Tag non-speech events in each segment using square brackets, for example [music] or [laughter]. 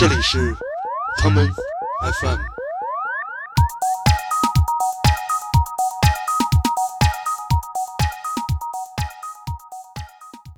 这里是 common FM。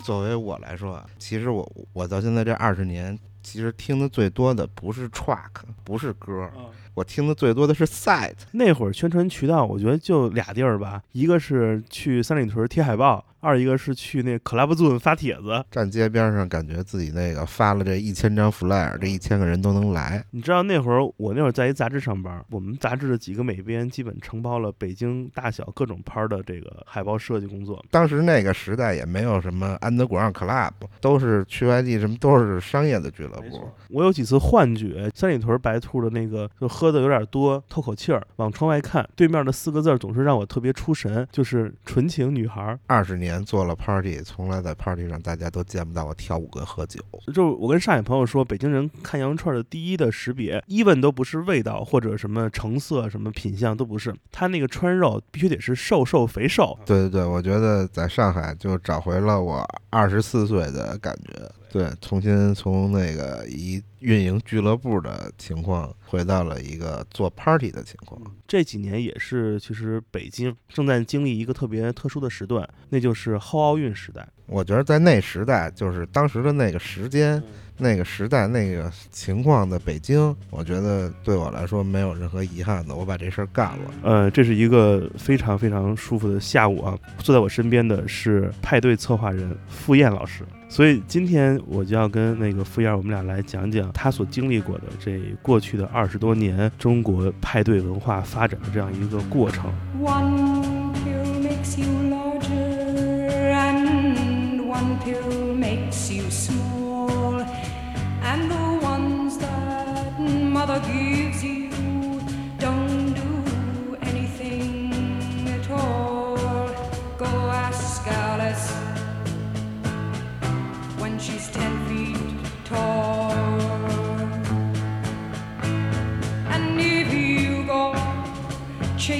作为我来说啊，其实我我到现在这二十年，其实听的最多的不是 track，不是歌，我听的最多的是 site。那会儿宣传渠道，我觉得就俩地儿吧，一个是去三里屯贴海报。二一个是去那 Club Zone 发帖子，站街边上，感觉自己那个发了这一千张 flyer，这一千个人都能来。你知道那会儿我那会儿在一杂志上班，我们杂志的几个美编基本承包了北京大小各种拍的这个海报设计工作。当时那个时代也没有什么安德广 Club，都是去外地什么都是商业的俱乐部。我有几次幻觉，三里屯白兔的那个就喝的有点多，透口气儿，往窗外看，对面的四个字总是让我特别出神，就是纯情女孩。二十年做了 party。从来在 party 上，大家都见不到我跳舞跟喝酒。就我跟上海朋友说，北京人看羊肉串的第一的识别，even 都不是味道或者什么成色、什么品相都不是，他那个穿肉必须得是瘦瘦肥瘦。对对对，我觉得在上海就找回了我二十四岁的感觉。对，重新从那个一运营俱乐部的情况，回到了一个做 party 的情况。这几年也是，其实北京正在经历一个特别特殊的时段，那就是后奥运时代。我觉得在那时代，就是当时的那个时间。那个时代那个情况的北京，我觉得对我来说没有任何遗憾的，我把这事儿干了。呃，这是一个非常非常舒服的下午啊！坐在我身边的是派对策划人付燕老师，所以今天我就要跟那个付燕，我们俩来讲讲他所经历过的这过去的二十多年中国派对文化发展的这样一个过程。One makes you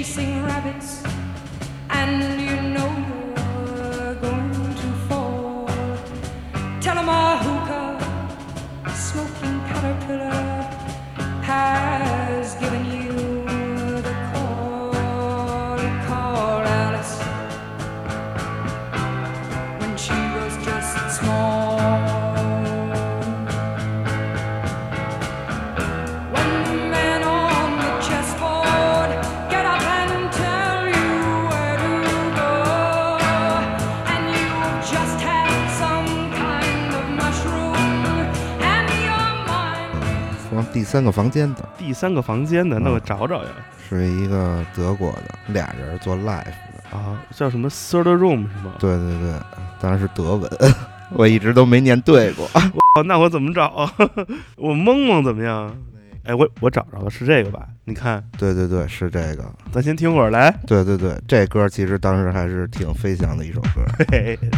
chasing rabbits and 第三个房间的，第三个房间的，那我找找呀。是一个德国的俩人做 live 的啊，叫什么 third room 是吗？对对对，当然是德文，[laughs] 我一直都没念对过。[laughs] 那我怎么找啊？[laughs] 我蒙蒙怎么样？哎，我我找着了，是这个吧？你看，对对对，是这个。咱先听会儿来。对对对，这歌其实当时还是挺飞翔的一首歌。嘿嘿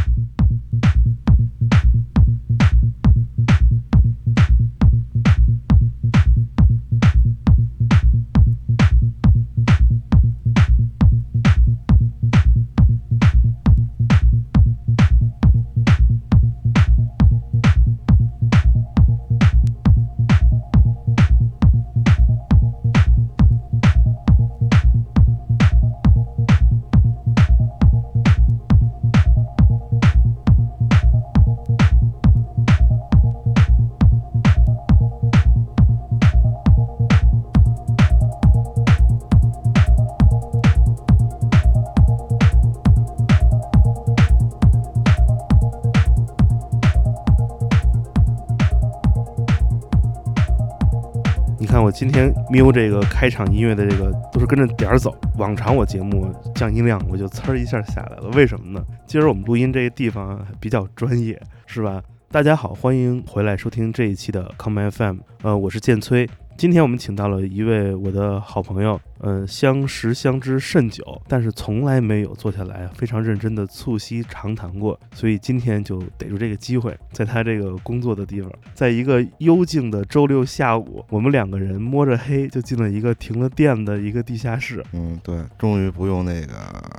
今天瞄这个开场音乐的这个都是跟着点儿走。往常我节目降音量，我就呲儿一下下来了。为什么呢？今儿我们录音这个地方比较专业，是吧？大家好，欢迎回来收听这一期的 Come FM。呃，我是建崔。今天我们请到了一位我的好朋友，嗯，相识相知甚久，但是从来没有坐下来非常认真的促膝长谈过，所以今天就逮住这个机会，在他这个工作的地方，在一个幽静的周六下午，我们两个人摸着黑就进了一个停了电的一个地下室。嗯，对，终于不用那个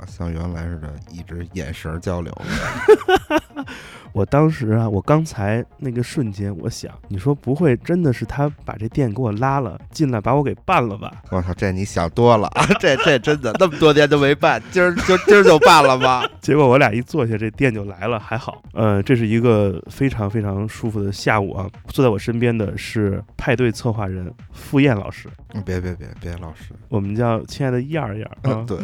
像原来似的一直眼神交流了。[laughs] 我当时啊，我刚才那个瞬间，我想，你说不会真的是他把这电给我拉了进来，把我给办了吧？我操，这你想多了啊！[laughs] 这这真的那么多年都没办，今儿就今儿就办了吗？[laughs] 结果我俩一坐下，这店就来了，还好。呃，这是一个非常非常舒服的下午啊。坐在我身边的是派对策划人付燕老师，嗯别别别别，老师，我们叫亲爱的燕儿燕儿啊。[laughs] 对，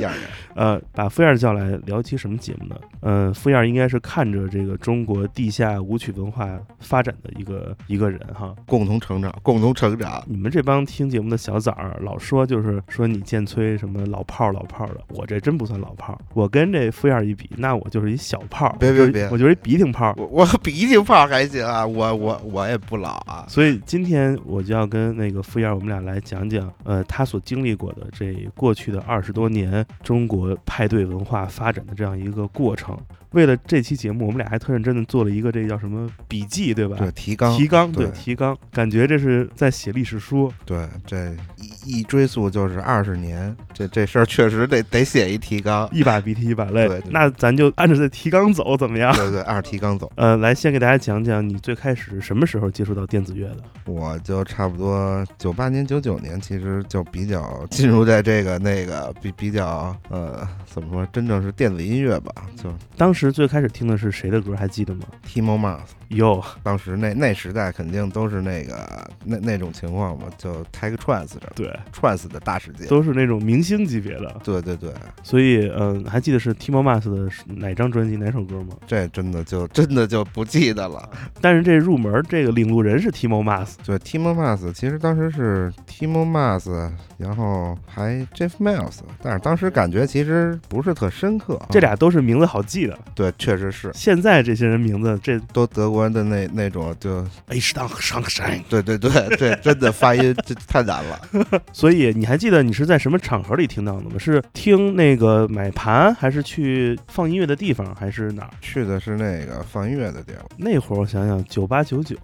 样样呃，把付燕儿叫来聊期什么节目呢？嗯、付燕儿应该是看着这个中国地下舞曲文化发展的一个一个人哈。共同成长，共同成长。你们这帮听节目的小崽儿老说就是说你建崔什么老炮儿老炮儿的，我这真不算老炮儿，我跟这傅燕一比，那我就是一小炮儿，别别别我就是一鼻涕炮儿。我我鼻涕泡还行啊，我我我也不老啊。所以今天我就要跟那个傅燕，我们俩来讲讲，呃，他所经历过的这过去的二十多年中国派对文化发展的这样一个过程。为了这期节目，我们俩还特认真的做了一个这叫什么笔记，对吧？对，提纲，提纲，对对提纲，感觉这是在写历史书。对，这一一追溯就是二十年，这这事儿确实得得写一提纲。一把鼻涕一把泪，对对那咱就按照这提纲走，怎么样？对对，按着提纲走。呃，来先给大家讲讲你最开始什么时候接触到电子乐的？我就差不多九八年、九九年，其实就比较进入在这个那个比比较呃怎么说，真正是电子音乐吧，就当时最开始听的是谁的歌？还记得吗？Timo Mars。哟，当时那那时代肯定都是那个那那种情况嘛，就 Tech Trance 的对，Trance 的大世界。都是那种明星级别的。对对对，所以，嗯、还记得是 Timo Mas 的哪张专辑哪首歌吗？这真的就真的就不记得了。但是这入门这个领路人是 Timo Mas，对，Timo Mars 其实当时是 Timo Mars，然后还 Jeff Mills，但是当时感觉其实不是特深刻。这俩都是名字好记的。对，确实是现在这些人名字，这都德国人的那那种就，H 当上山。对对对，对真的发音这太难了。[laughs] 所以你还记得你是在什么场合里听到的吗？是听那个买盘，还是去放音乐的地方，还是哪儿？去的是那个放音乐的地方，那会儿我想想，九八九九，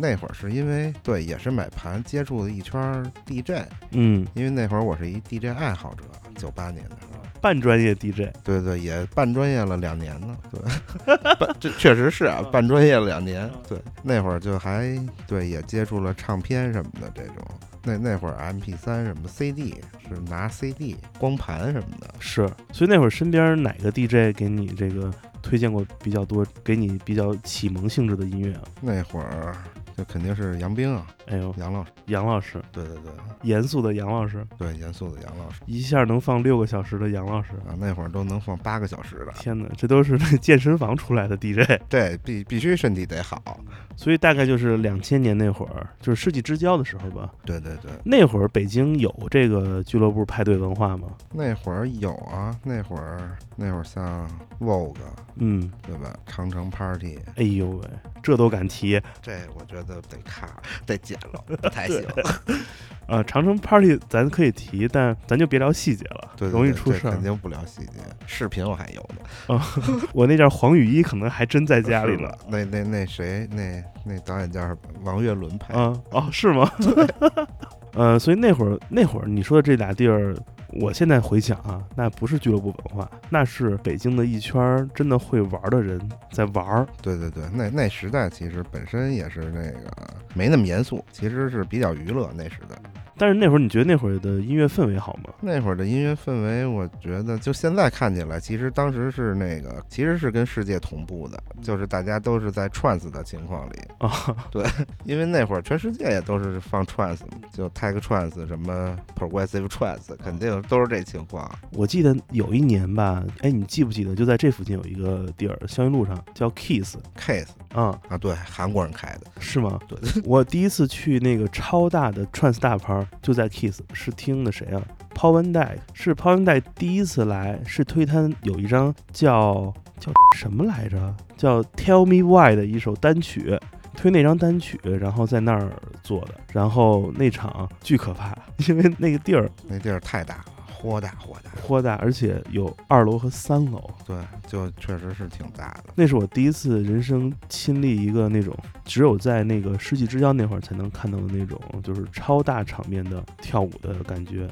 那会儿是因为对，也是买盘接触了一圈儿 DJ，嗯，因为那会儿我是一 DJ 爱好者，九八年的时候。半专业 DJ，对对，也半专业了两年呢。对，[laughs] 半这确实是啊，半专业了两年。对，那会儿就还对也接触了唱片什么的这种。那那会儿 MP 三什么 CD 是拿 CD 光盘什么的。是。所以那会儿身边哪个 DJ 给你这个推荐过比较多，给你比较启蒙性质的音乐啊？那会儿就肯定是杨冰啊，哎呦，杨老师。杨老师，对对对严肃的杨老师，对，严肃的杨老师一下能放六个小时的杨老师。啊，那会儿都能放八个小时的。天哪，这都是那健身房出来的 DJ，[laughs] 对必必须身体得好。所以大概就是两千年那会儿，就是世纪之交的时候吧。对对对，那会儿北京有这个俱乐部派对文化吗？那会儿有啊，那会儿那会儿像 Vogue 嗯，对吧？长城 Party 哎呦喂，这都敢提这我觉得得卡，得不太行。呃！长城 Party 咱可以提，但咱就别聊细节了，对，对容易出事儿肯。定不聊细节。视频我还有呢，[laughs] 我那件黄雨衣可能还真在家里了。那那那谁，那那导演叫王岳伦拍的。啊哦，是吗？[laughs] 呃，所以那会儿那会儿你说的这俩地儿，我现在回想啊，那不是俱乐部文化，那是北京的一圈真的会玩的人在玩儿。对对对，那那时代其实本身也是那个没那么严肃，其实是比较娱乐那时代。但是那会儿你觉得那会儿的音乐氛围好吗？那会儿的音乐氛围，我觉得就现在看起来，其实当时是那个，其实是跟世界同步的，就是大家都是在 trance 的情况里，啊，[laughs] 对因为那会儿全世界也都是放 trance，就 tech trance 什么 progressive trance，肯定都是这情况。我记得有一年吧，哎，你记不记得就在这附近有一个地儿，霄云路上叫 Kiss，Kiss 啊，啊，对，韩国人开的，是吗？对，[laughs] 我第一次去那个超大的 trance 大牌就在 Kiss，是听的谁啊？Paul Van Dyke，是 Paul Van Dyke 第一次来，是推他有一张叫叫什么来着？叫 Tell Me Why 的一首单曲。推那张单曲，然后在那儿做的，然后那场巨可怕，因为那个地儿那地儿太大，豁大豁大，豁大，而且有二楼和三楼。对，就确实是挺大的。那是我第一次人生亲历一个那种只有在那个世纪之交那会儿才能看到的那种，就是超大场面的跳舞的感觉。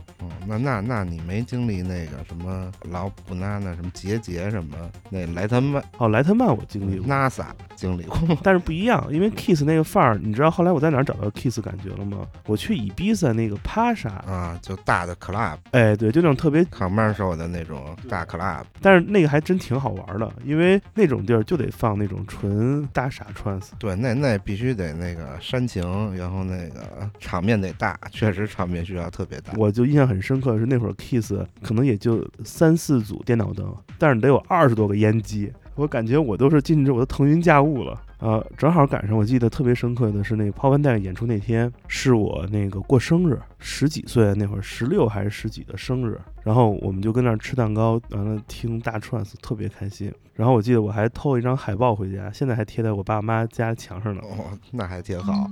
嗯，那那那你没经历那个什么老普纳那什么杰杰什么那莱特曼哦，莱特曼我经历过，NASA 经历过？但是不一样，因为 Kiss 那个范儿，你知道后来我在哪儿找到 Kiss 感觉了吗？我去伊比萨那个帕莎，啊，就大的 club 哎，对，就那种特别 commercial 的那种大 club，但是那个还真挺好玩的，因为那种地儿就得放那种纯大傻 trance。对，那那必须得那个煽情，然后那个场面得大，确实场面需要特别大。我就印象很深深刻的是那会儿 Kiss 可能也就三四组电脑灯，但是得有二十多个烟机，我感觉我都是进去我都腾云驾雾了。呃，正好赶上我记得特别深刻的是那个 Paul Van Dyke 演出那天是我那个过生日，十几岁那会儿，十六还是十几的生日，然后我们就跟那儿吃蛋糕，完了听大 trance，特别开心。然后我记得我还偷了一张海报回家，现在还贴在我爸妈家墙上呢。哦，那还挺好。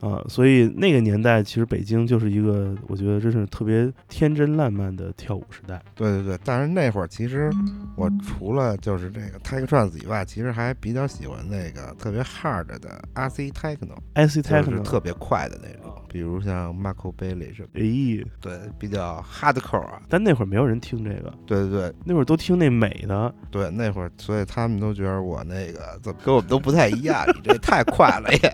啊，所以那个年代其实北京就是一个，我觉得真是特别天真烂漫的跳舞时代。对对对，但是那会儿其实我除了就是这个 Tech Trance 以外，其实还比较喜欢那个特别 hard 的 RC Techno，IC Techno，特别快的那种，比如像 Marco Bailey 什么，哎，对，比较 hardcore 啊。但那会儿没有人听这个，对对对那会儿都听那美的。对，那会儿所以他们都觉得我那个怎么跟我们都不太一样，你这太快了也。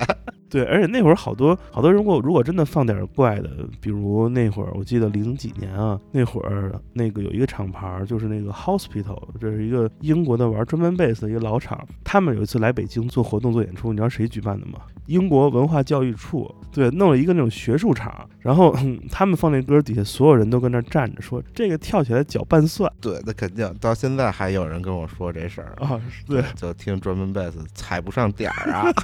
对，而且那会儿好多好多，如果如果真的放点儿怪的，比如那会儿我记得零几年啊，那会儿那个有一个厂牌儿，就是那个 Hospital，这是一个英国的玩专门贝斯的一个老厂，他们有一次来北京做活动做演出，你知道谁举办的吗？英国文化教育处，对，弄了一个那种学术场，然后、[clears throat] 嗯他们放那歌底下所有人都跟那儿站着说这个跳起来搅拌蒜对，那肯定到现在还有人跟我说这事儿。啊，对，就听专门贝斯踩不上点儿啊。[laughs]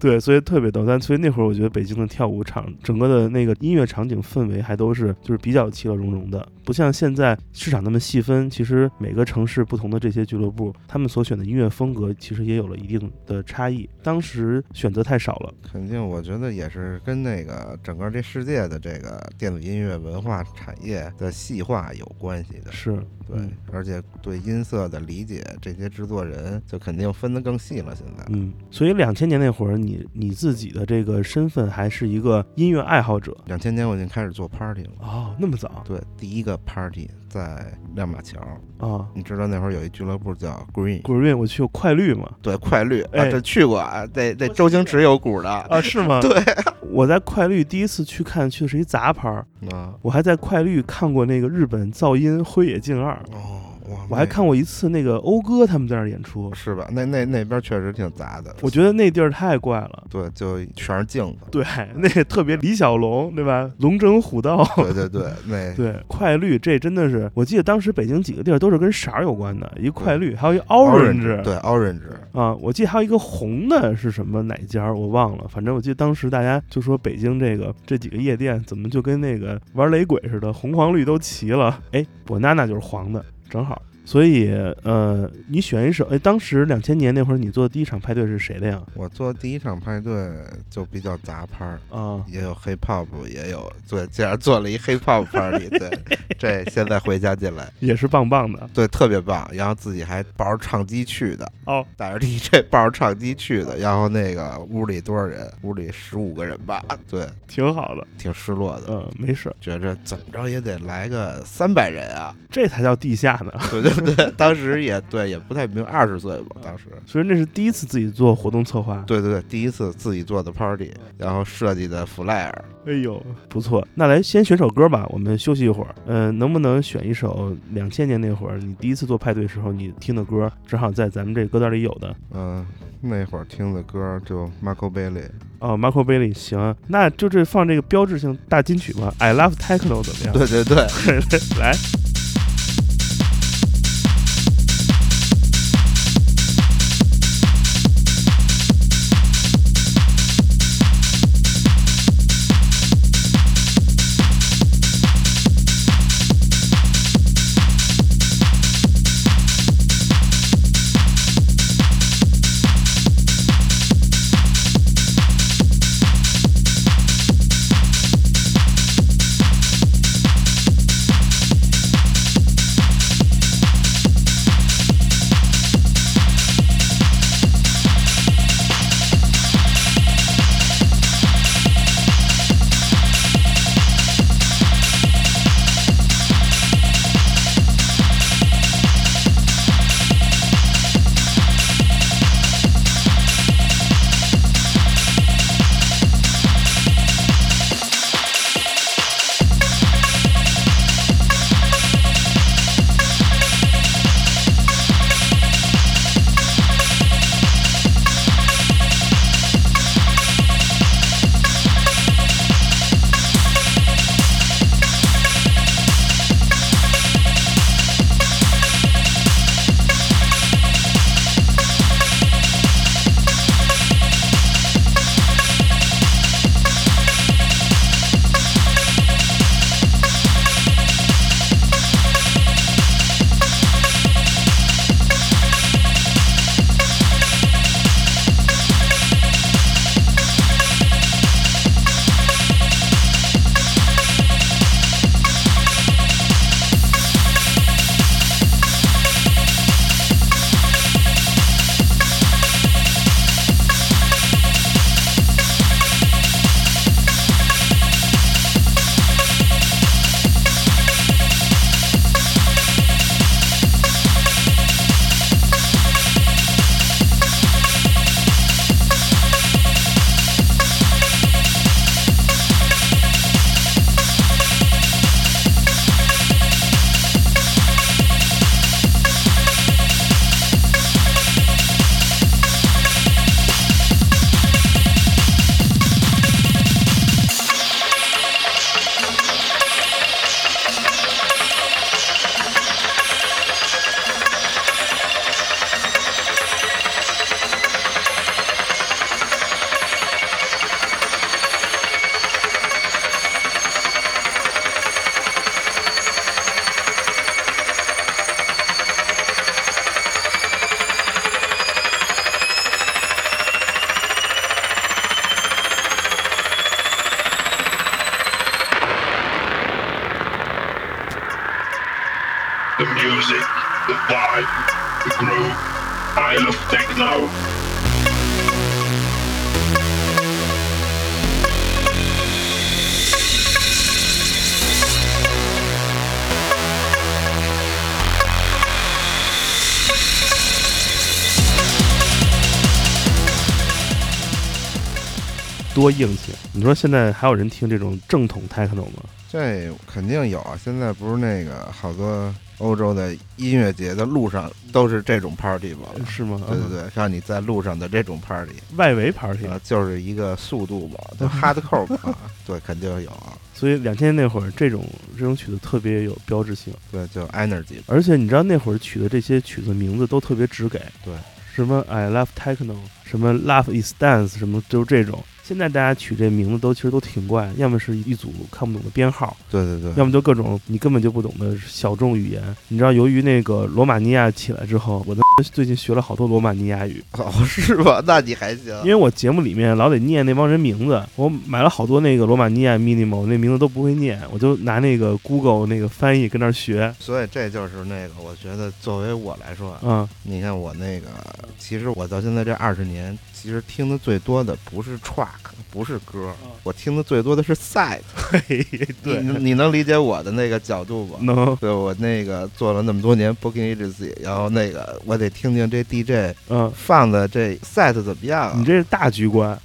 对，所以特别逗。但所以那会儿我觉得北京的跳舞场整个的那个音乐场景氛围还都是就是比较其乐融融的，不像现在市场那么细分。其实每个城市不同的这些俱乐部，他们所选的音乐风格其实也有了一定的差异。当时选择太少了，肯定，我觉得也是跟那个整个这世界的这个电子音乐文化产业的细化有关系的。是对嗯，而且对音色的理解，这些制作人就肯定分得更细了。现在，嗯，所以两千年那会儿，你你你自己的这个身份还是一个音乐爱好者两千年我已经开始做 party 了。哦，那么早对，第一个 party 在亮马桥，啊。你知道那会儿有一俱乐部叫 Green Green，，我去过快绿嘛？对，快绿啊，哎这去过啊，这这周星驰有股的啊，是吗？[laughs] 对，[laughs] 我在快绿第一次去看，去的是一杂牌儿，啊。我还在快绿看过那个日本噪音辉野静二，哦，我还看过一次那个讴歌他们在那儿演出，是吧？那那那边确实挺杂的，我觉得那地儿太怪了。对，就全是镜子。对，[laughs] 那个特别李小龙，对吧？龙争虎斗。对对对，那对，快绿这真的是，我记得当时北京几个地儿都是跟色儿有关的，一个快绿，还有一 orange，对 orange，啊，我记得还有一个红的是什么哪家儿我忘了，反正我记得当时大家就说北京这个这几个夜店怎么就跟那个玩雷鬼似的，红黄绿都齐了。哎，我娜娜就是黄的，正好。所以呃，你选一首，哎，当时两千年那会儿你做的第一场派对是谁的呀？我做第一场派对就比较杂拍儿，啊，也有 hip hop，也有对，竟然做了一 hip hop [laughs] party，对，这现在回家进来，[laughs] 也是棒棒的对，特别棒。然后自己还抱着唱机去的，哦，带着 DJ 抱着唱机去的。然后那个屋里多少人？屋里十五个人吧，对，挺好的。挺失落的，嗯，没事儿，觉着怎么着也得来个三百人啊。这才叫地下呢。[laughs] 对对对，当时也对，也不太明，二十岁吧，当时。所以那是第一次自己做活动策划。对对对，第一次自己做的 party，然后设计的 flyer。哎呦，不错。那来先选首歌吧，我们休息一会儿。嗯、能不能选一首两千年那会儿你第一次做派对时候你听的歌，正好在咱们这歌单里有的？嗯、那会儿听的歌就 Marco Bailey。哦，Marco Bailey，行，那就这放这个标志性大金曲吧，《I Love Techno》怎么样？对对对。[laughs] 来。多硬气！你说现在还有人听这种正统 techno 吗？这肯定有啊！现在不是那个好多欧洲的音乐节的路上都是这种 party 吗？是吗？对对对，让你在路上的这种 party 外围 party 啊，就是一个速度嘛，就 hardcore 嘛，[laughs] 对，肯定有啊。所以两千年那会儿，这种这种曲子特别有标志性，对，就 energy，而且你知道那会儿取的这些曲子名字都特别直给，对，什么 I love techno，什么 Love is dance，什么就是这种。现在大家取这名字都其实都挺怪，要么是一组看不懂的编号，对对对，要么就各种你根本就不懂的小众语言。你知道，由于那个罗马尼亚起来之后，我的最近学了好多罗马尼亚语，哦，是吧？那你还行因为我节目里面老得念那帮人名字，我买了好多那个罗马尼亚 minimal，那名字都不会念，我就拿那个 Google 那个翻译跟那儿学。所以这就是那个，我觉得作为我来说，嗯，你看我那个，其实我到现在这二十年，其实听的最多的不是 track，不是歌，我听的最多的是 side。[laughs] 嘿，你对，你能理解我的那个角度吗？能，对我那个做了那么多年 booking agency，然后那个我得听听这 DJ 嗯，放的这 set 怎么样啊、你这是大局观。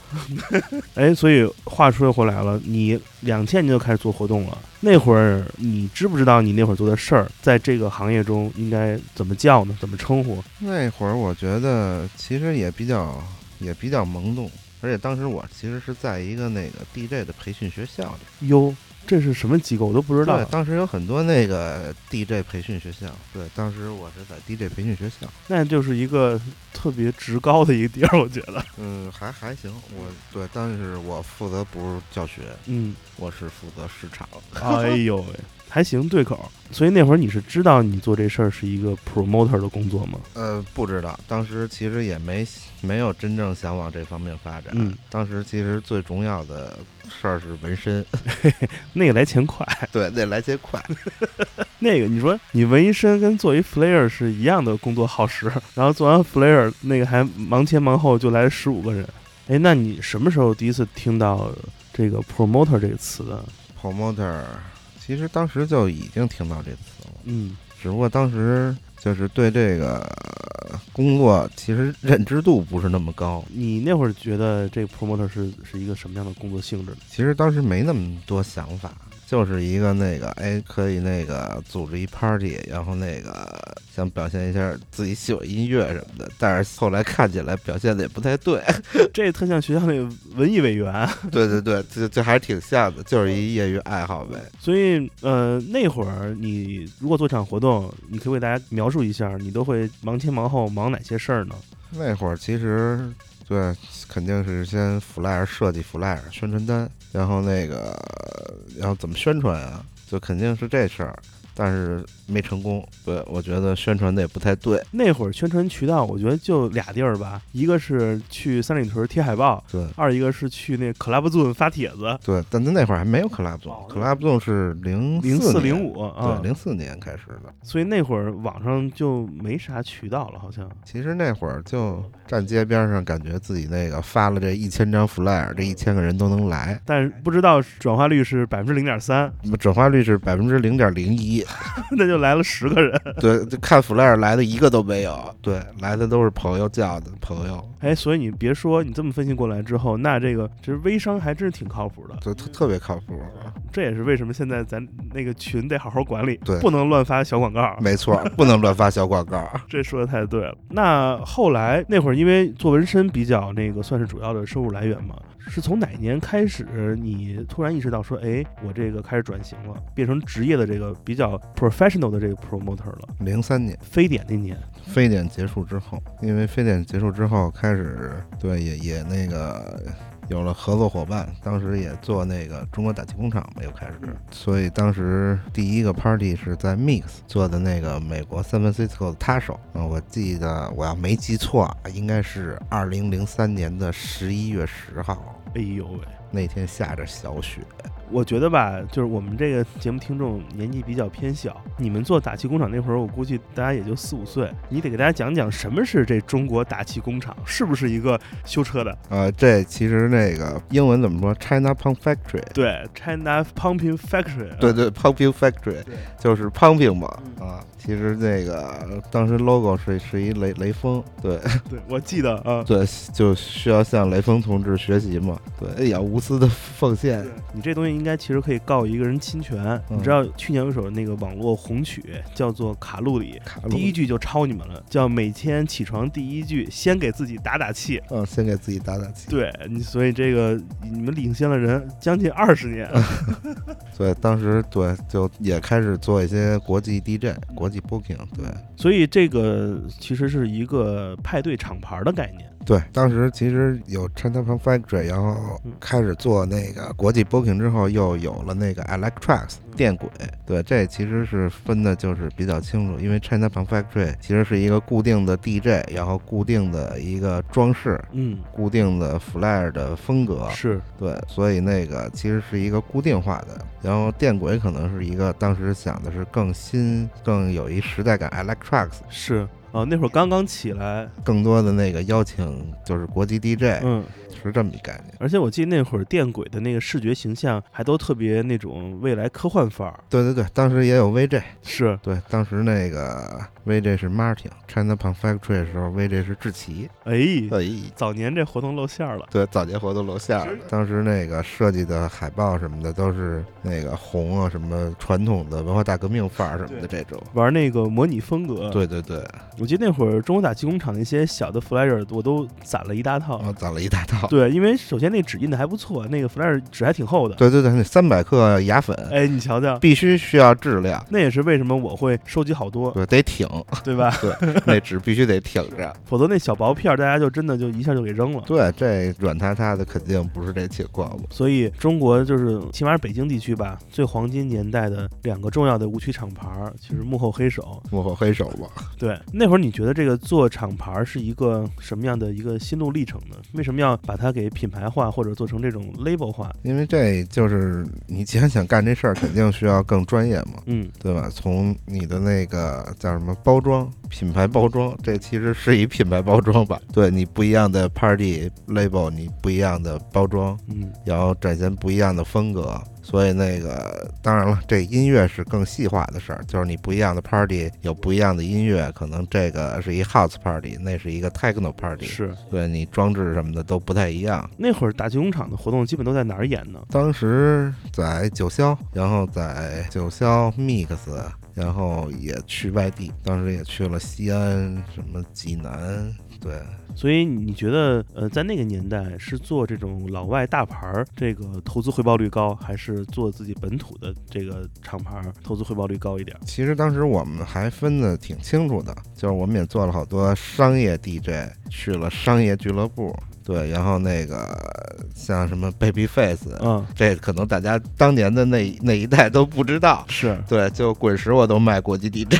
[laughs] 哎，所以话说回来了，你两千年就开始做活动了，那会儿你知不知道你那会儿做的事儿，在这个行业中应该怎么叫呢？怎么称呼？那会儿我觉得其实也比较也比较懵懂，而且当时我其实是在一个那个 DJ 的培训学校里。哟，这是什么机构？我都不知道对，。当时有很多那个 DJ 培训学校。对，当时我是在 DJ 培训学校。那就是一个特别职高的一个地儿，我觉得。嗯，还还行。我对，但是我负责不是教学，嗯，我是负责市场。哎呦喂，还行，对口。所以那会儿你是知道你做这事儿是一个 promoter 的工作吗？呃，不知道，当时其实也没没有真正想往这方面发展。嗯，当时其实最重要的事儿是纹身，[laughs] 那个来钱快。对，那来钱快。[laughs] 那个你说你纹一身跟做一 flare 是一样的工作耗时，[laughs] 然后做完 flare 那个还忙前忙后就来十五个人。哎，那你什么时候第一次听到这个 promoter 这个词的？promoter，其实当时就已经听到这词了，嗯，只不过当时就是对这个呃工作其实认知度不是那么高。你那会儿觉得这个 promoter 是是一个什么样的工作性质呢？其实当时没那么多想法，就是一个那个哎，可以那个组织一 party，然后那个想表现一下自己喜欢音乐什么的。但是后来看起来表现的也不太对。[laughs] 这特像学校那个文艺委员。[laughs] 对对对，这这还是挺像的，就是一业余爱好呗。所以，呃，那会儿你如果做场活动，你可以为大家描述一下，你都会忙前忙后忙哪些事儿呢？那会儿其实对，肯定是先 flyer 设计 flyer 宣传单，然后那个然后怎么宣传啊，就肯定是这事儿。但是没成功，对我觉得宣传的也不太对，那会儿宣传渠道，我觉得就俩地儿吧，一个是去三里屯贴海报，对二一个是去那 Club Zone 发帖子。对。但他那会儿还没有 club 哦 zone，club zone 是零零四零五，啊对，，零四年开始的。所以那会儿网上就没啥渠道了，好像。其实那会儿就站街边上，感觉自己那个发了这一千张 flyer，这一千个人都能来，但是不知道转化率是百分之零点三，转化率是百分之零点零一。[laughs] 那就来了十个人。[laughs] 对，就看 flyer 来的一个都没有，[laughs] 对，来的都是朋友叫的朋友，哎，所以你别说，你这么分析过来之后，那这个其实微商还真是挺靠谱的。就特特别靠谱。这也是为什么现在咱那个群得好好管理，对不能乱发小广告。没错，不能乱发小广告。[laughs] 这说的太对了。那后来那会儿，因为做纹身比较那个算是主要的收入来源嘛，是从哪年开始你突然意识到说，哎，我这个开始转型了，变成职业的这个比较 professional 的这个 promoter 了？零三年。非典那年，非典结束之后，因为非典结束之后开始，对，也也那个有了合作伙伴，当时也做那个中国打气工厂嘛，又开始，所以当时第一个 party 是在 Mix 做的那个美国 San Francisco 的他手，嗯，我记得我要没记错，啊应该是二零零三年的十一月十号。哎呦喂，那天下着小雪，我觉得吧，就是我们这个节目听众年纪比较偏小，你们做打气工厂那会儿，我估计大家也就四五岁。你得给大家讲讲什么是这中国打气工厂，是不是一个修车的？呃，这其实那个英文怎么说？China Pump Factory。对，China Pumping Factory。对对，Pumping Factory 就是 pumping 嘛啊。其实那个当时 logo 是是一雷雷锋，对对，我记得啊。[laughs] 对，就需要向雷锋同志学习嘛。对，也要，无私的奉献。你这东西应该其实可以告一个人侵权。你知道去年有一首那个网络红曲叫做《卡路里》，卡路第一句就抄你们了，叫每天起床第一句先给自己打打气。嗯，先给自己打打气。对你，所以这个你们领先了人将近 [laughs] 二十年。[laughs] 对，当时对就也开始做一些国际 DJ、国际 booking。对，所以这个其实是一个派对厂牌的概念。对，当时其实有 China Pump Factory，然后开始做那个国际 booking 之后，又有了那个 Electrics 电轨。对，这其实是分的就是比较清楚，因为 China Pump Factory 其实是一个固定的 DJ，然后固定的一个装饰，嗯，固定的 flyer 的风格。是对，所以那个其实是一个固定化的。然后电轨可能是一个当时想的是更新、更有一时代感 Electrics。是。啊，那会儿刚刚起来，更多的那个邀请就是国际 DJ，嗯，是这么一概念。而且我记得那会儿电轨的那个视觉形象还都特别那种未来科幻范儿。对对对，当时也有 VJ，是对，当时那个 VJ 是 Martin，China Pump Factory 的时候 VJ 是志奇。哎哎，早年这活动露馅了。对，早年活动露馅了。当时那个设计的海报什么的都是那个红啊，什么传统的文化大革命范儿什么的这种，玩那个模拟风格。对对对。我记得那会儿中国打气工厂那些小的 flyer 我都攒了一大套，攒了一大套。对，因为首先那纸印的还不错，那个 flyer 纸还挺厚的。对对对，那三百克牙粉，哎，你瞧瞧，必须需要质量。那也是为什么我会收集好多。对，得挺，对吧？[laughs] 对，那纸必须得挺着，否则那小薄片大家就真的就一下就给扔了。对，这软塌塌的肯定不是这情况嘛。所以中国就是起码是北京地区吧，最黄金年代的两个重要的无区厂牌，其实幕后黑手，幕后黑手吧。对，那会儿你觉得这个做厂牌是一个什么样的一个心路历程呢？为什么要把它给品牌化或者做成这种 label 化？因为这就是你既然想干这事儿，肯定需要更专业嘛，嗯，对吧？从你的那个叫什么包装、品牌包装，这其实是一品牌包装吧？对你不一样的 party label，你不一样的包装，嗯，然后展现不一样的风格。所以那个当然了，这音乐是更细化的事儿，就是你不一样的 party 有不一样的音乐，可能这个是一 house party，那是一个 techno party，是对你装置什么的都不太一样。那会儿打气工厂的活动基本都在哪儿演呢？当时在九霄，然后在九霄 mix，然后也去外地，当时也去了西安，什么济南，对。所以你觉得，呃，在那个年代是做这种老外大牌儿，这个投资回报率高，还是做自己本土的这个厂牌儿投资回报率高一点？其实当时我们还分得挺清楚的，就是我们也做了好多商业 DJ，去了商业俱乐部。对，然后那个像什么 Babyface，嗯，这可能大家当年的那那一代都不知道。是对，就滚石我都卖国际 DJ。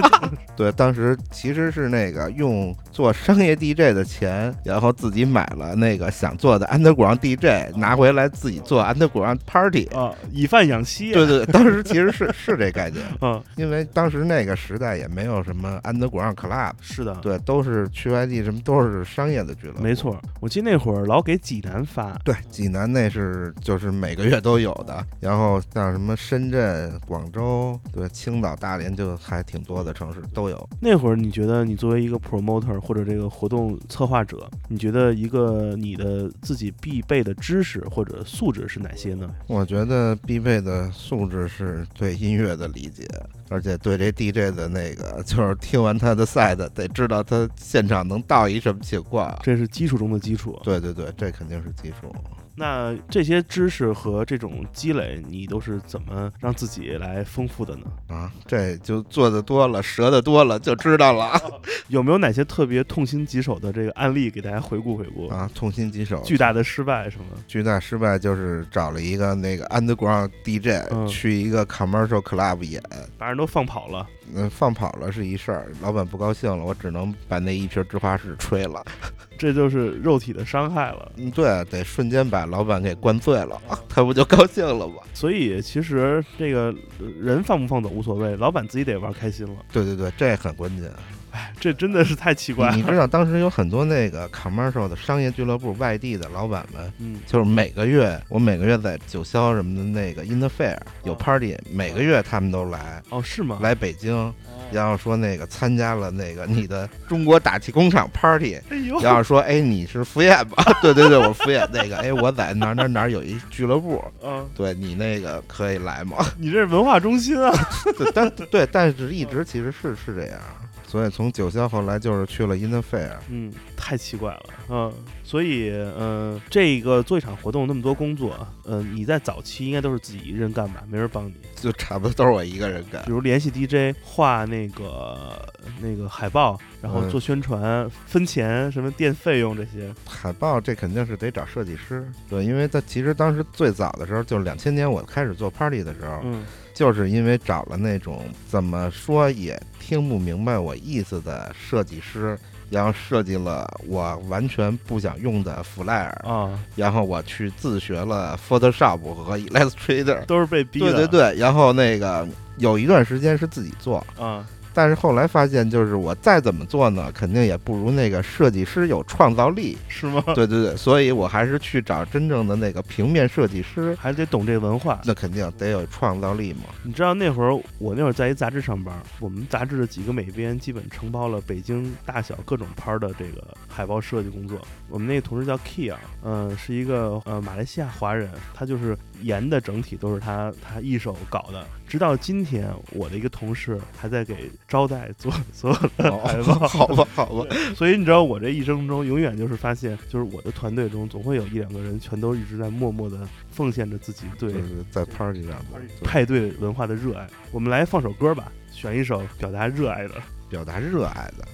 [laughs] 对，当时其实是那个用做商业 DJ 的钱，然后自己买了那个想做的 Underground DJ，拿回来自己做 Underground Party 啊，以贩养吸。对对，当时其实是是这概念。嗯，因为当时那个时代也没有什么 Underground Club。是的，对，都是去外地，什么都是商业的俱乐部。没错，我记得那会儿老给济南发。对，济南那是就是每个月都有的。然后像什么深圳、广州，对，青岛、大连就还挺多的城市都有。那会儿你觉得你作为一个 promoter 或者这个活动策划者，你觉得一个你的自己必备的知识或者素质是哪些呢？我觉得必备的素质是对音乐的理解，而且对这 DJ 的那个，就是听完他的 set 得知道他现场能到一什么情况。这是基础中的基础。对对对，这肯定是基础。那这些知识和这种积累，你都是怎么让自己来丰富的呢？啊，这就做的多了，折的多了就知道了。[laughs] 有没有哪些特别痛心疾首的这个案例给大家回顾回顾啊？痛心疾首，巨大的失败什么？巨大失败就是找了一个那个 underground DJ、嗯、去一个 commercial club 演，把人都放跑了。嗯，放跑了是一事儿，老板不高兴了，我只能把那一瓶芝华士吹了。[laughs] 这就是肉体的伤害了。嗯，对，得瞬间把老板给灌醉了，他不就高兴了吗？[laughs] 所以其实这个呃人放不放走无所谓，老板自己得玩开心了。对对对，这很关键。哎，这真的是太奇怪了。你知道当时有很多那个 commercial 的商业俱乐部，外地的老板们，嗯，就是每个月我每个月在九霄什么的那个 in the fair 有 party，每个月他们都来哦，是吗？来北京，然后说那个参加了那个你的中国打气工厂 party，然后说哎你是敷衍吧？[laughs] 对对对，我敷衍那个，哎我在哪哪哪有一俱乐部，嗯，对你那个可以来吗？[laughs] 你这是文化中心啊。[laughs] 对，但对，但是一直其实是是这样，所以从九霄后来就是去了 in the fair，嗯，太奇怪了，嗯，所以，嗯，这个做一场活动那么多工作，嗯，你在早期应该都是自己一人干吧，没人帮你，就差不多都是我一个人干。比。如联系 DJ、画那个那个海报，然后嗯。做宣传、分钱、什么电费用这些，海报这肯定是得找设计师，对，因为他其实当时最早的时候，就是两千年我开始做 party 的时候，嗯，就是因为找了那种怎么说也听不明白我意思的设计师，然后设计了我完全不想用的 flyer，啊，然后我去自学了 Photoshop 和 Illustrator。都是被逼的，对对对，然后那个有一段时间是自己做，啊，但是后来发现，就是我再怎么做呢，肯定也不如那个设计师有创造力。是吗？对对对，所以我还是去找真正的那个平面设计师，还得懂这文化。那肯定得有创造力嘛。你知道那会儿我那会儿在一杂志上班，我们杂志的几个美编基本承包了北京大小各种拍儿的这个海报设计工作。我们那个同事叫 Kia，嗯、是一个呃马来西亚华人，他就是盐的整体都是他他一手搞的。直到今天，我的一个同事还在给招待做所有的海报。[laughs] 哦好吧，好吧，所以你知道，我这一生中永远就是发现，就是我的团队中总会有一两个人，全都一直在默默的奉献着自己对在 party 上的派对文化的热爱。我们来放首歌吧，选一首表达热爱的。表达热爱的，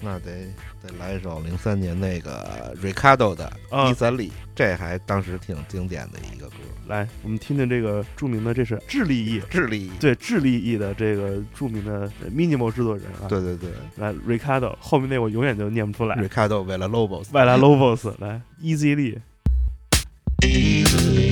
那得得来一首零三年那个 Ricardo 的啊《伊三里》，这还当时挺经典的一个歌，来，我们听听这个著名的，这是智利裔，智利。对智利裔的这个著名的 Minimal 制作人啊。，对对对来 Ricardo，后面那我永远就念不出来。，Ricardo 为了 Lobos，外来 Lobos，来 Easily。Easily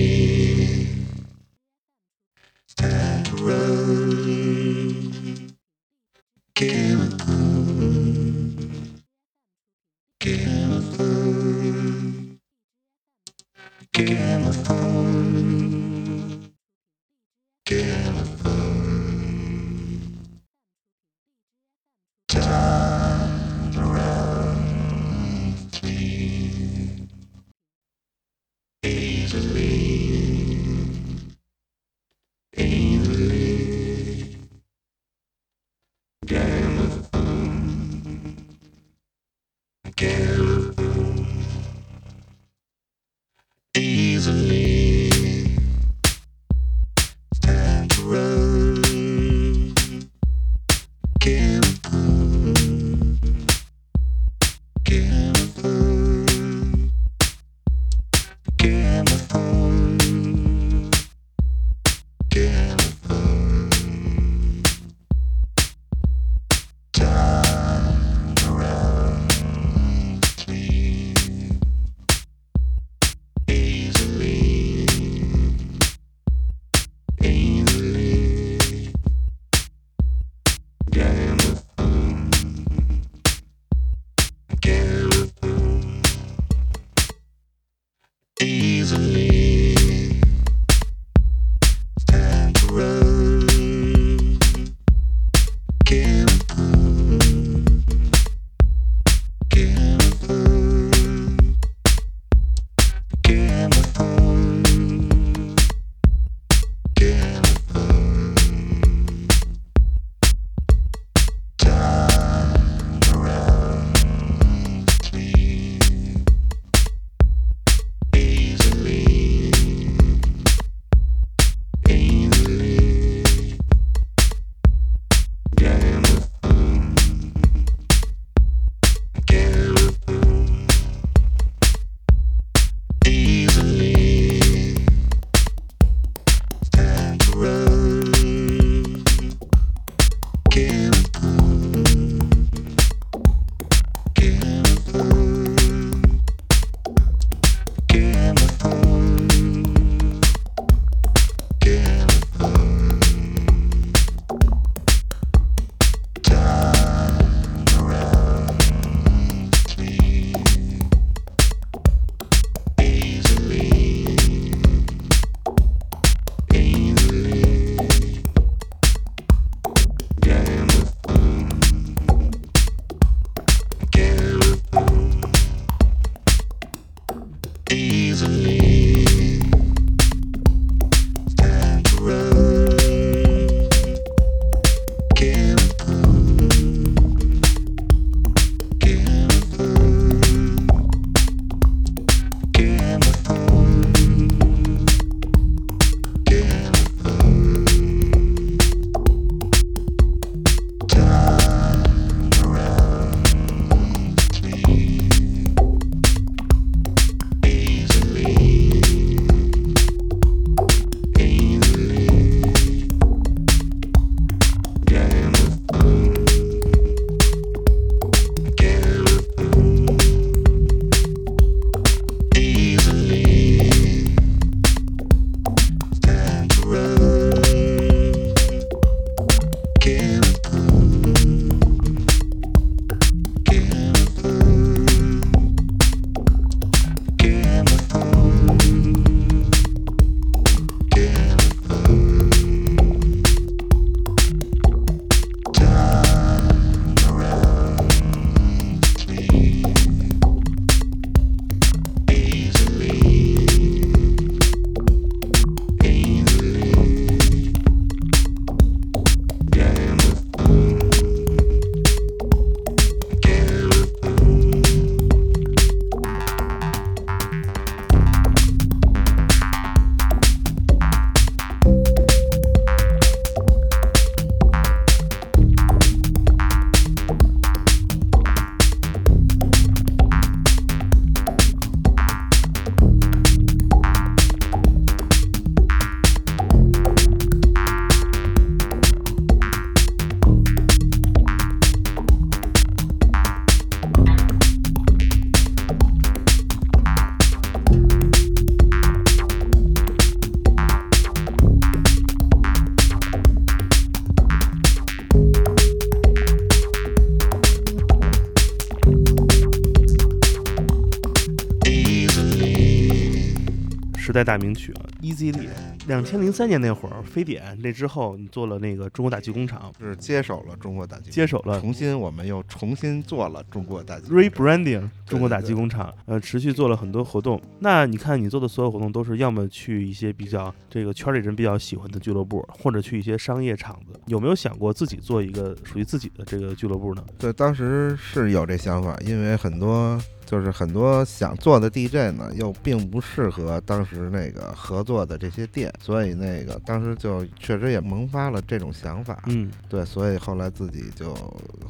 时代大名曲啊，Easily。两千零三年那会儿，非典那之后，你做了那个中国打击工厂，是接手了中国打击，接手了重新我们又重新做了中国大机 rebranding 中国打击工厂，呃，持续做了很多活动。那你看你做的所有活动都是要么去一些比较这个圈里人比较喜欢的俱乐部，或者去一些商业场子。有没有想过自己做一个属于自己的这个俱乐部呢？对，当时是有这想法，因为很多。就是很多想做的 DJ 呢，又并不适合当时那个合作的这些店，所以那个当时就确实也萌发了这种想法。嗯，对，所以后来自己就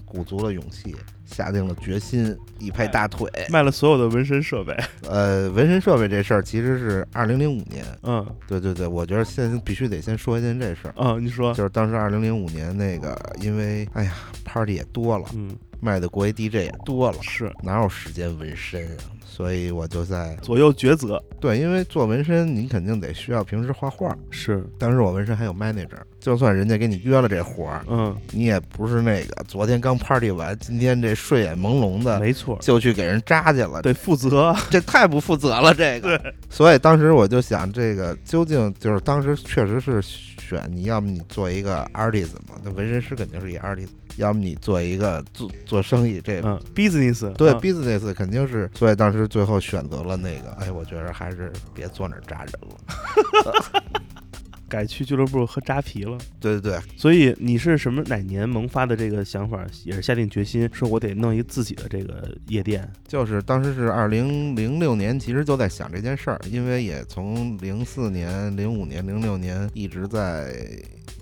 鼓足了勇气，下定了决心，一拍大腿，卖了所有的纹身设备。呃，纹身设备这事儿其实是二零零五年。嗯，对对对，我觉得现在必须得先说一件这事儿。嗯，你说，就是当时二零零五年那个，因为哎呀，party 也多了。嗯。卖的国际 DJ 也多了，是哪有时间纹身啊？所以我就在左右抉择。对，因为做纹身，你肯定得需要平时画画。是，当时我纹身还有 manager，就算人家给你约了这活儿，嗯，你也不是那个昨天刚 party 完，今天这睡眼朦胧的，没错，就去给人扎去了，得负责，这太不负责了。这个，对。所以当时我就想，这个究竟就是当时确实是选你要么你做一个 artist 嘛，那纹身师肯定是一 artist。要么你做一个做做生意，这嗯，business 对 business 肯定是，所以当时最后选择了那个，哎，我觉得还是别坐那儿扎人了，[laughs] 改去俱乐部喝扎啤了。对对对，所以你是什么哪年萌发的这个想法？也是下定决心说，我得弄一自己的这个夜店。就是当时是二零零六年，其实就在想这件事儿，因为也从零四年、零五年、零六年一直在。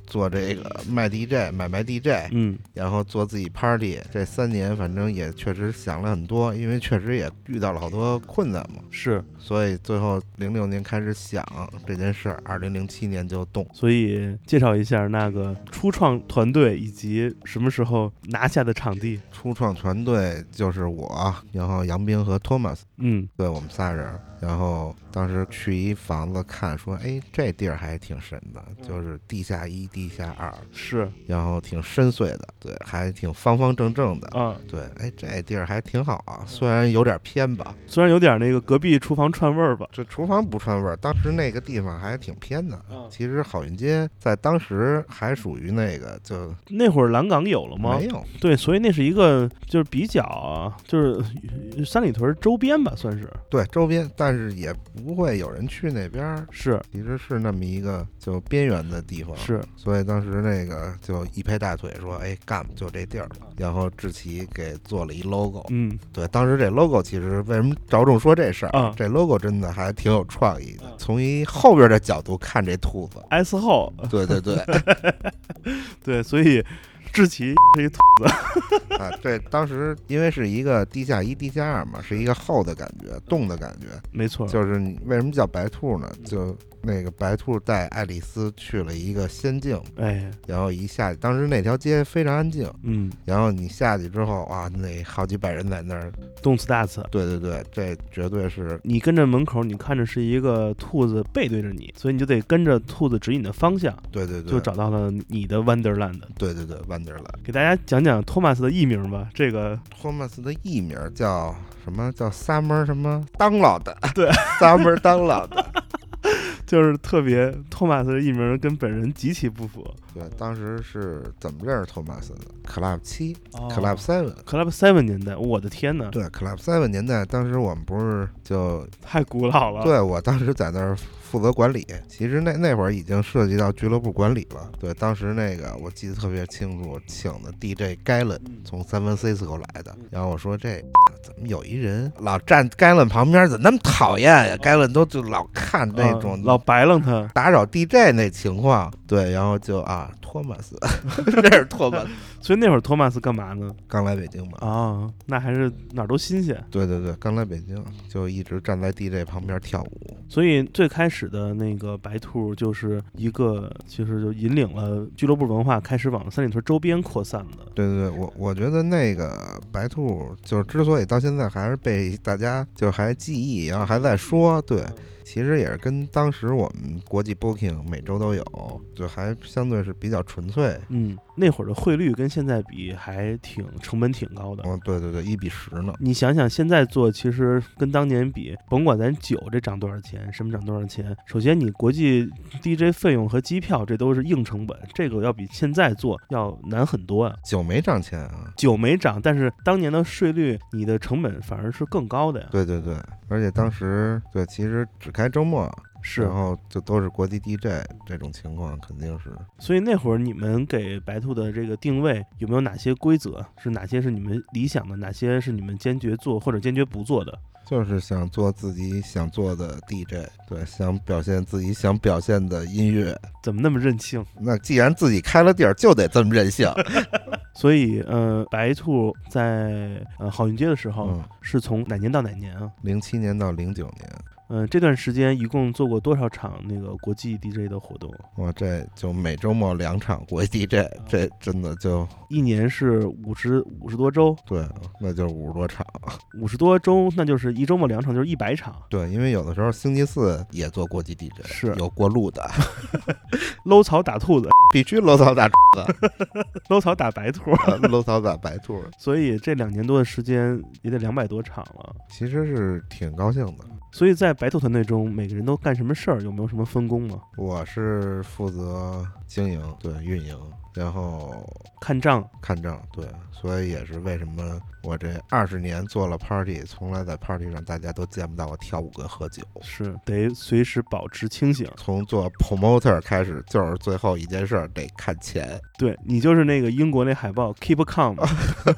做这个卖 DJ 买卖 DJ，嗯，然后做自己 party，这三年反正也确实想了很多，因为确实也遇到了好多困难嘛。是，所以最后零六年开始想这件事儿，二零零七年就动。所以介绍一下那个初创团队以及什么时候拿下的场地。初创团队就是我，然后杨斌和托马斯，嗯，对我们仨人。然后当时去一房子看，说，哎，这地儿还挺神的，就是地下一。地下二，是然后挺深邃的，对，还挺方方正正的。嗯，对，哎，这地儿还挺好啊，虽然有点偏吧，虽然有点那个隔壁厨房串味儿吧，这厨房不串味儿，当时那个地方还挺偏的。嗯其实好运街在当时还属于那个就那会儿蓝港有了吗没？有，对，所以那是一个就是比较啊，就是呃三里屯周边吧，算是对周边，但是也不会有人去那边儿。是其实是那么一个就边缘的地方，是，所以当时那个就一拍大腿说：“哎，干吧，就这地儿。”然后志奇给做了一 logo。嗯，对，当时这 logo 其实为什么着重说这事儿？啊这 logo 真的还挺有创意的啊。从一后边的角度看这兔子，S 后，对对对，[laughs] 对，所以志奇是一兔子啊，对当时因为是一个地下一、地下二嘛，是一个厚的感觉，冻的感觉。没错，就是你为什么叫白兔呢？就那个白兔带爱丽丝去了一个仙境，哎，然后一下，当时那条街非常安静，嗯，然后你下去之后，哇，那好几百人在那儿，动次大次。对对对，这绝对是你跟着门口，你看着是一个兔子背对着你，所以你就得跟着兔子指引的方向，对对对，就找到了你的 Wonderland。对对对，Wonderland。给大家讲讲托马斯的艺名吧。这个托马斯的艺名叫什么？叫 Summer 什么当老的？对，[laughs] Summer 当老的。就是特别，托马斯的艺名跟本人极其不符。对，当时是怎么认识托马斯的？Club 七哦，Club Seven。Club Seven 年代，我的天呐，对，Club Seven 年代，当时我们不是就太古老了。，对我当时在那儿负责管理，其实那那会儿已经涉及到俱乐部管理了。对，当时那个我记得特别清楚，请的 DJ Galen 从三藩 Cisco 来的，然后我说这怎么有一人老站 Galen 旁边，怎么那么讨厌呀？Galen 都就老看那种、啊老白楞他。打扰 DJ 那情况，对，然后就啊，托马斯，[laughs] 这是托马斯，所以那会儿托马斯干嘛呢？刚来北京嘛。啊，那还是哪儿都新鲜。对对对，刚来北京就一直站在 DJ 旁边跳舞。所以最开始的那个白兔就是一个，其实就引领了俱乐部文化开始往三里屯周边扩散的。对对对，我我觉得那个白兔就是之所以到现在还是被大家就还记忆，然后还在说，对，其实也是跟当时我们国际 booking 每周都有，就还相对是比较纯粹。嗯，那会儿的汇率跟现在比还挺成本挺高的。嗯，对对对，一比十呢。你想想，现在做其实跟当年比，甭管咱酒这涨多少钱，什么涨多少钱，首先你国际 DJ 费用和机票这都是硬成本，这个要比现在做要难很多啊。酒没涨钱啊。酒没涨，但是当年的税率，你的成本反而是更高的呀。对对对，而且当时对，其实只开周末，是然，后就都是国际 DJ 这种情况，肯定是所以那会儿你们给白兔的这个定位有没有哪些规则？是哪些是你们理想的？哪些是你们坚决做或者坚决不做的？就是想做自己想做的 DJ，对，想表现自己想表现的音乐。怎么那么任性？那既然自己开了地儿，就得这么任性。[laughs] 所以，呃，白兔在呃好运街的时候、嗯，是从哪年到哪年啊？零七年到零九年，嗯、这段时间一共做过多少场那个国际 DJ 的活动？哇，这就每周末两场国际 DJ，这真的就一年是五十五十多周，对，那就是五十多场。[laughs] 五十多周，那就是一周末两场，就是一百场。对，因为有的时候星期四也做国际 DJ，是有过路的，[laughs] 搂草打兔子，必须搂草打兔子 [laughs] 搂草打白兔，搂草打白兔，所以这两年多的时间也得两百多场了。其实是挺高兴的。所以在白兔团队中，每个人都干什么事儿？有没有什么分工吗？我是负责经营，对运营，然后看账，看账，对，所以也是为什么我这二十年做了 party，从来在 party 上大家都见不到我跳舞跟喝酒。是得随时保持清醒。从做 promoter 开始，就是最后一件事儿得看钱。对你就是那个英国那海报 Keep calm，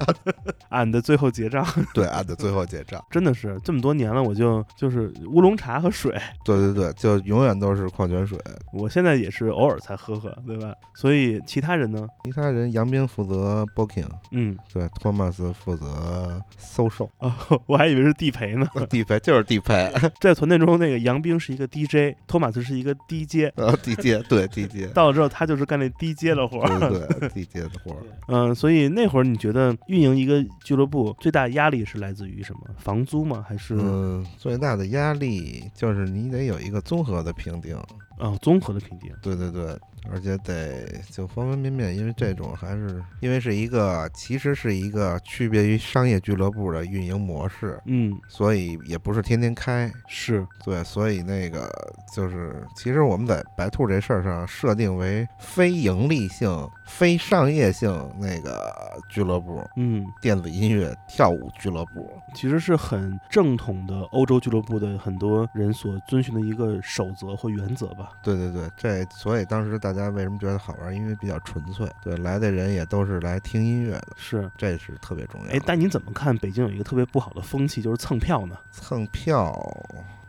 [laughs] 俺的最后结账，[laughs] 对，按的最后结账。[laughs] 真的是这么多年了，我就就是乌龙茶和水，对对对，就永远都是矿泉水。我现在也是偶尔才喝喝，对吧？所以其他人呢？其他人，杨斌负责 booking，嗯，对，托马斯负责搜售，哦，我还以为是地陪呢。地陪就是地陪，[laughs] 在团队中，那个杨斌是一个 DJ，托马斯是一个 DJ。[laughs] 然后地接，对 DJ，到了之后，他就是干那 DJ [laughs] 的活儿。对 DJ，的活儿。嗯，所以那会儿你觉得运营一个俱乐部最大压力是来自于什么？房租吗？还是、嗯，最大的压力就是你得有一个综合的评定，啊，综合的评定。对对对，而且得就方方面面，因为这种还是因为是一个其实是一个区别于商业俱乐部的运营模式，嗯，所以也不是天天开。是，对，所以那个就是，其实我们在白兔这事儿上设定为非盈利性、非商业性那个俱乐部，嗯，电子音乐跳舞俱乐部。其实是很正统的欧洲俱乐部的很多人所遵循的一个守则或原则吧。对对对，这所以当时大家为什么觉得好玩？因为比较纯粹，对，来的人也都是来听音乐的，是，这是特别重要的。哎，但你怎么看北京有一个特别不好的风气，就是蹭票呢？蹭票，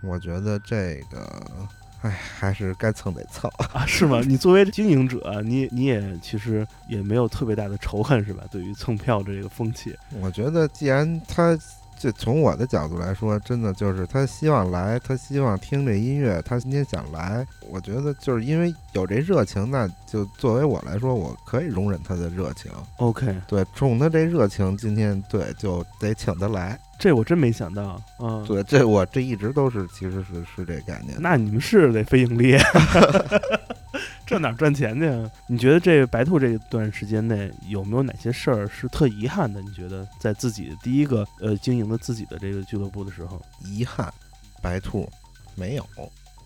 我觉得这个，哎，还是该蹭得蹭。[laughs] 啊，是吗？[laughs] 你作为经营者，你你也其实也没有特别大的仇恨是吧？对于蹭票这个风气，我觉得既然他。这从我的角度来说，真的就是他希望来，他希望听这音乐，他今天想来。我觉得就是因为有这热情，那就作为我来说，我可以容忍他的热情。OK，对，冲他这热情，今天对就得请他来。这我真没想到，嗯，对，这我这一直都是其实是是这概念。那你们是得非盈利，[laughs] 这哪赚钱去啊？[laughs] 你觉得这白兔这段时间内有没有哪些事儿是特遗憾的？你觉得在自己第一个呃经营的自己的这个俱乐部的时候，遗憾，白兔没有。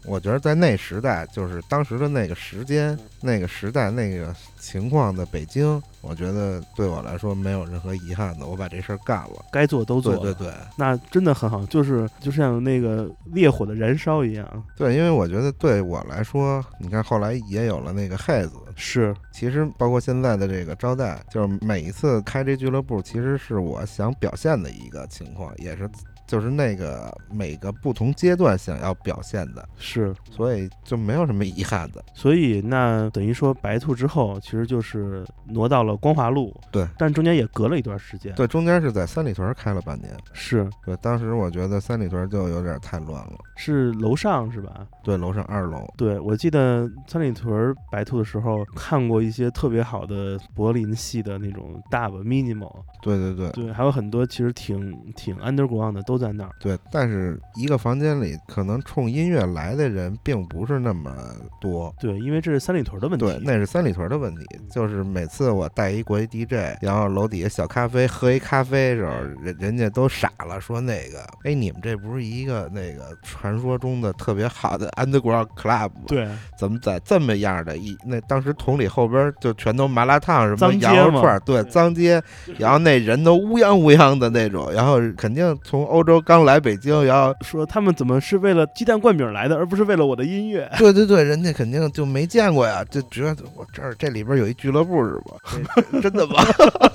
我觉得在那时代，就是当时的那个时间、那个时代、那个情况的北京，我觉得对我来说没有任何遗憾的。我把这事儿干了，该做都做了，对对对。那真的很好，就是就像那个烈火的燃烧一样，对，因为我觉得对我来说，你看后来也有了那个黑子，是。其实包括现在的这个招待，就是每一次开这俱乐部，其实是我想表现的一个情况，也是就是那个每个不同阶段想要表现的，是，所以就没有什么遗憾的。所以那等于说白兔之后，其实就是挪到了光华路，对，但中间也隔了一段时间，对，中间是在三里屯开了半年。是对，当时我觉得三里屯就有点太乱了。是楼上是吧？对，楼上二楼。对，我记得三里屯白兔的时候看过一些特别好的柏林系的那种 dub minimal，对对对对，还有很多其实挺挺 underground 的都在那儿。对，但是一个房间里可能冲音乐来的人并不是那么多。对，因为这是三里屯的问题。对，那是三里屯的问题。就是每次我带一国际 DJ，然后楼底下小咖啡喝一咖啡的时候，人人家都傻了，说那个，哎，你们这不是一个那个传说中的特别好的 underground club 吗？对，怎么在这么样的一那当时同里后边就全都麻辣烫什么羊肉串儿，对，脏街，然后那人都乌泱乌泱的那种，然后肯定从欧洲刚来北京，然后说他们怎么是为了鸡蛋灌饼来的，而不是为了我的音乐？[laughs] 对对对，人家肯定就没见过呀，就觉得我这儿这里边有一俱乐部是吧？[laughs] 真的吗？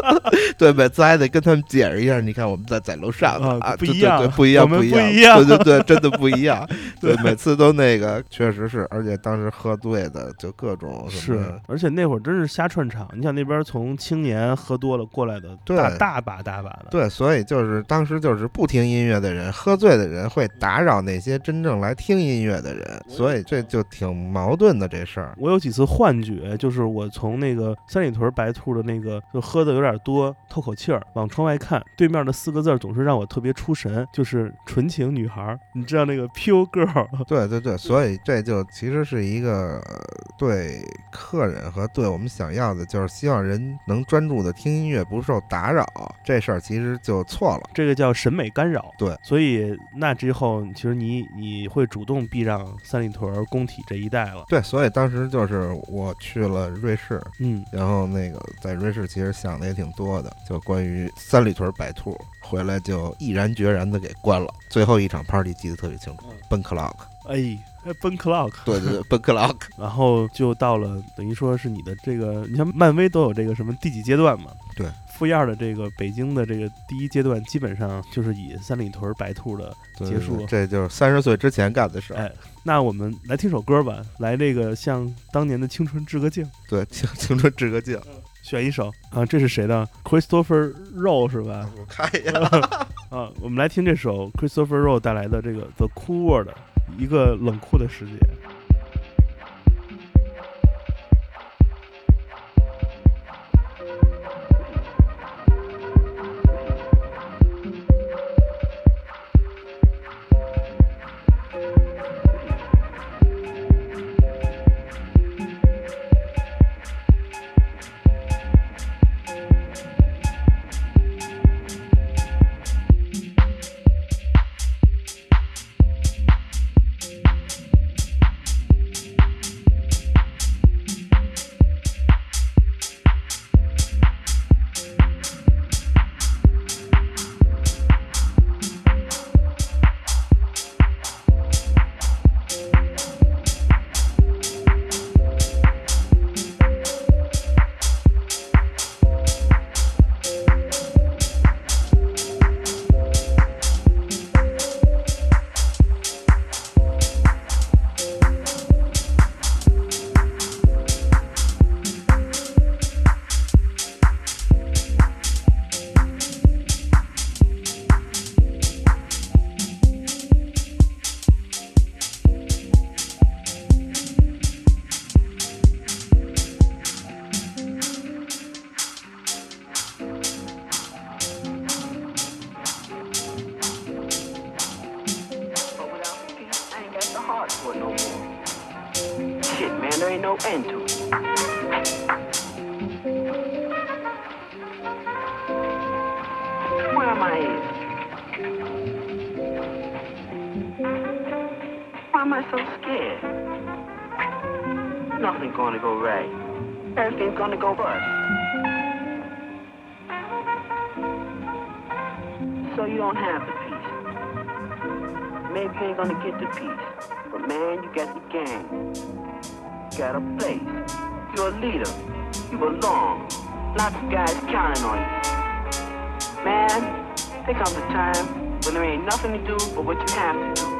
[laughs] 对，每次还得跟他们解释一下，你看我们在在楼上啊不一样对不一样，不一样对对对，真的不一样。对，每次都那个，确实是，而且当时喝醉的就各种是，，而且那会儿真是瞎串场。你想那边从青年喝多了过来的，对大大把大把的。对，所以就是当时就是不听音乐的人，喝醉的人会打扰那些真正来听音乐的人，所以这就挺矛盾的这事儿。我有几次幻觉，就是我从那个三里屯白兔的那个，就喝的有点多，透口气儿，往窗外看，对面的四个字总是让我特别出神，就是纯情女孩儿。[laughs] 你知道那个 pure girl，对对对，所以这就其实是一个呃对客人和对我们想要的，就是希望人能专注的听音乐，不受打扰。这事儿其实就错了。这个叫审美干扰。对，所以那之后，其实你你会主动避让三里屯工体这一带了。对，所以当时就是我去了瑞士，嗯，然后那个在瑞士其实想的也挺多的，就关于三里屯白兔，回来就毅然决然的给关了。最后一场 party 记得特别清楚，奔 clock，哎，Ben clock，对对对，奔 clock，[laughs] 然后就到了，等于说是你的这个，你像漫威都有这个什么第几阶段嘛？对，负燕儿的这个北京的这个第一阶段，基本上就是以三里屯白兔的结束这就是三十岁之前干的事儿。哎，那我们来听首歌吧，来这个向当年的青春致个敬，对，[laughs] 青青春致个敬。选一首啊，这是谁的？Christopher Rowe 是吧？我看一眼。[laughs] 啊，我们来听这首 Christopher Rowe 带来的这个 The Cool World，一个冷酷的世界。Place. You're a leader. You belong. Lots of guys counting on you. Man, there comes a time when there ain't nothing to do but what you have to do.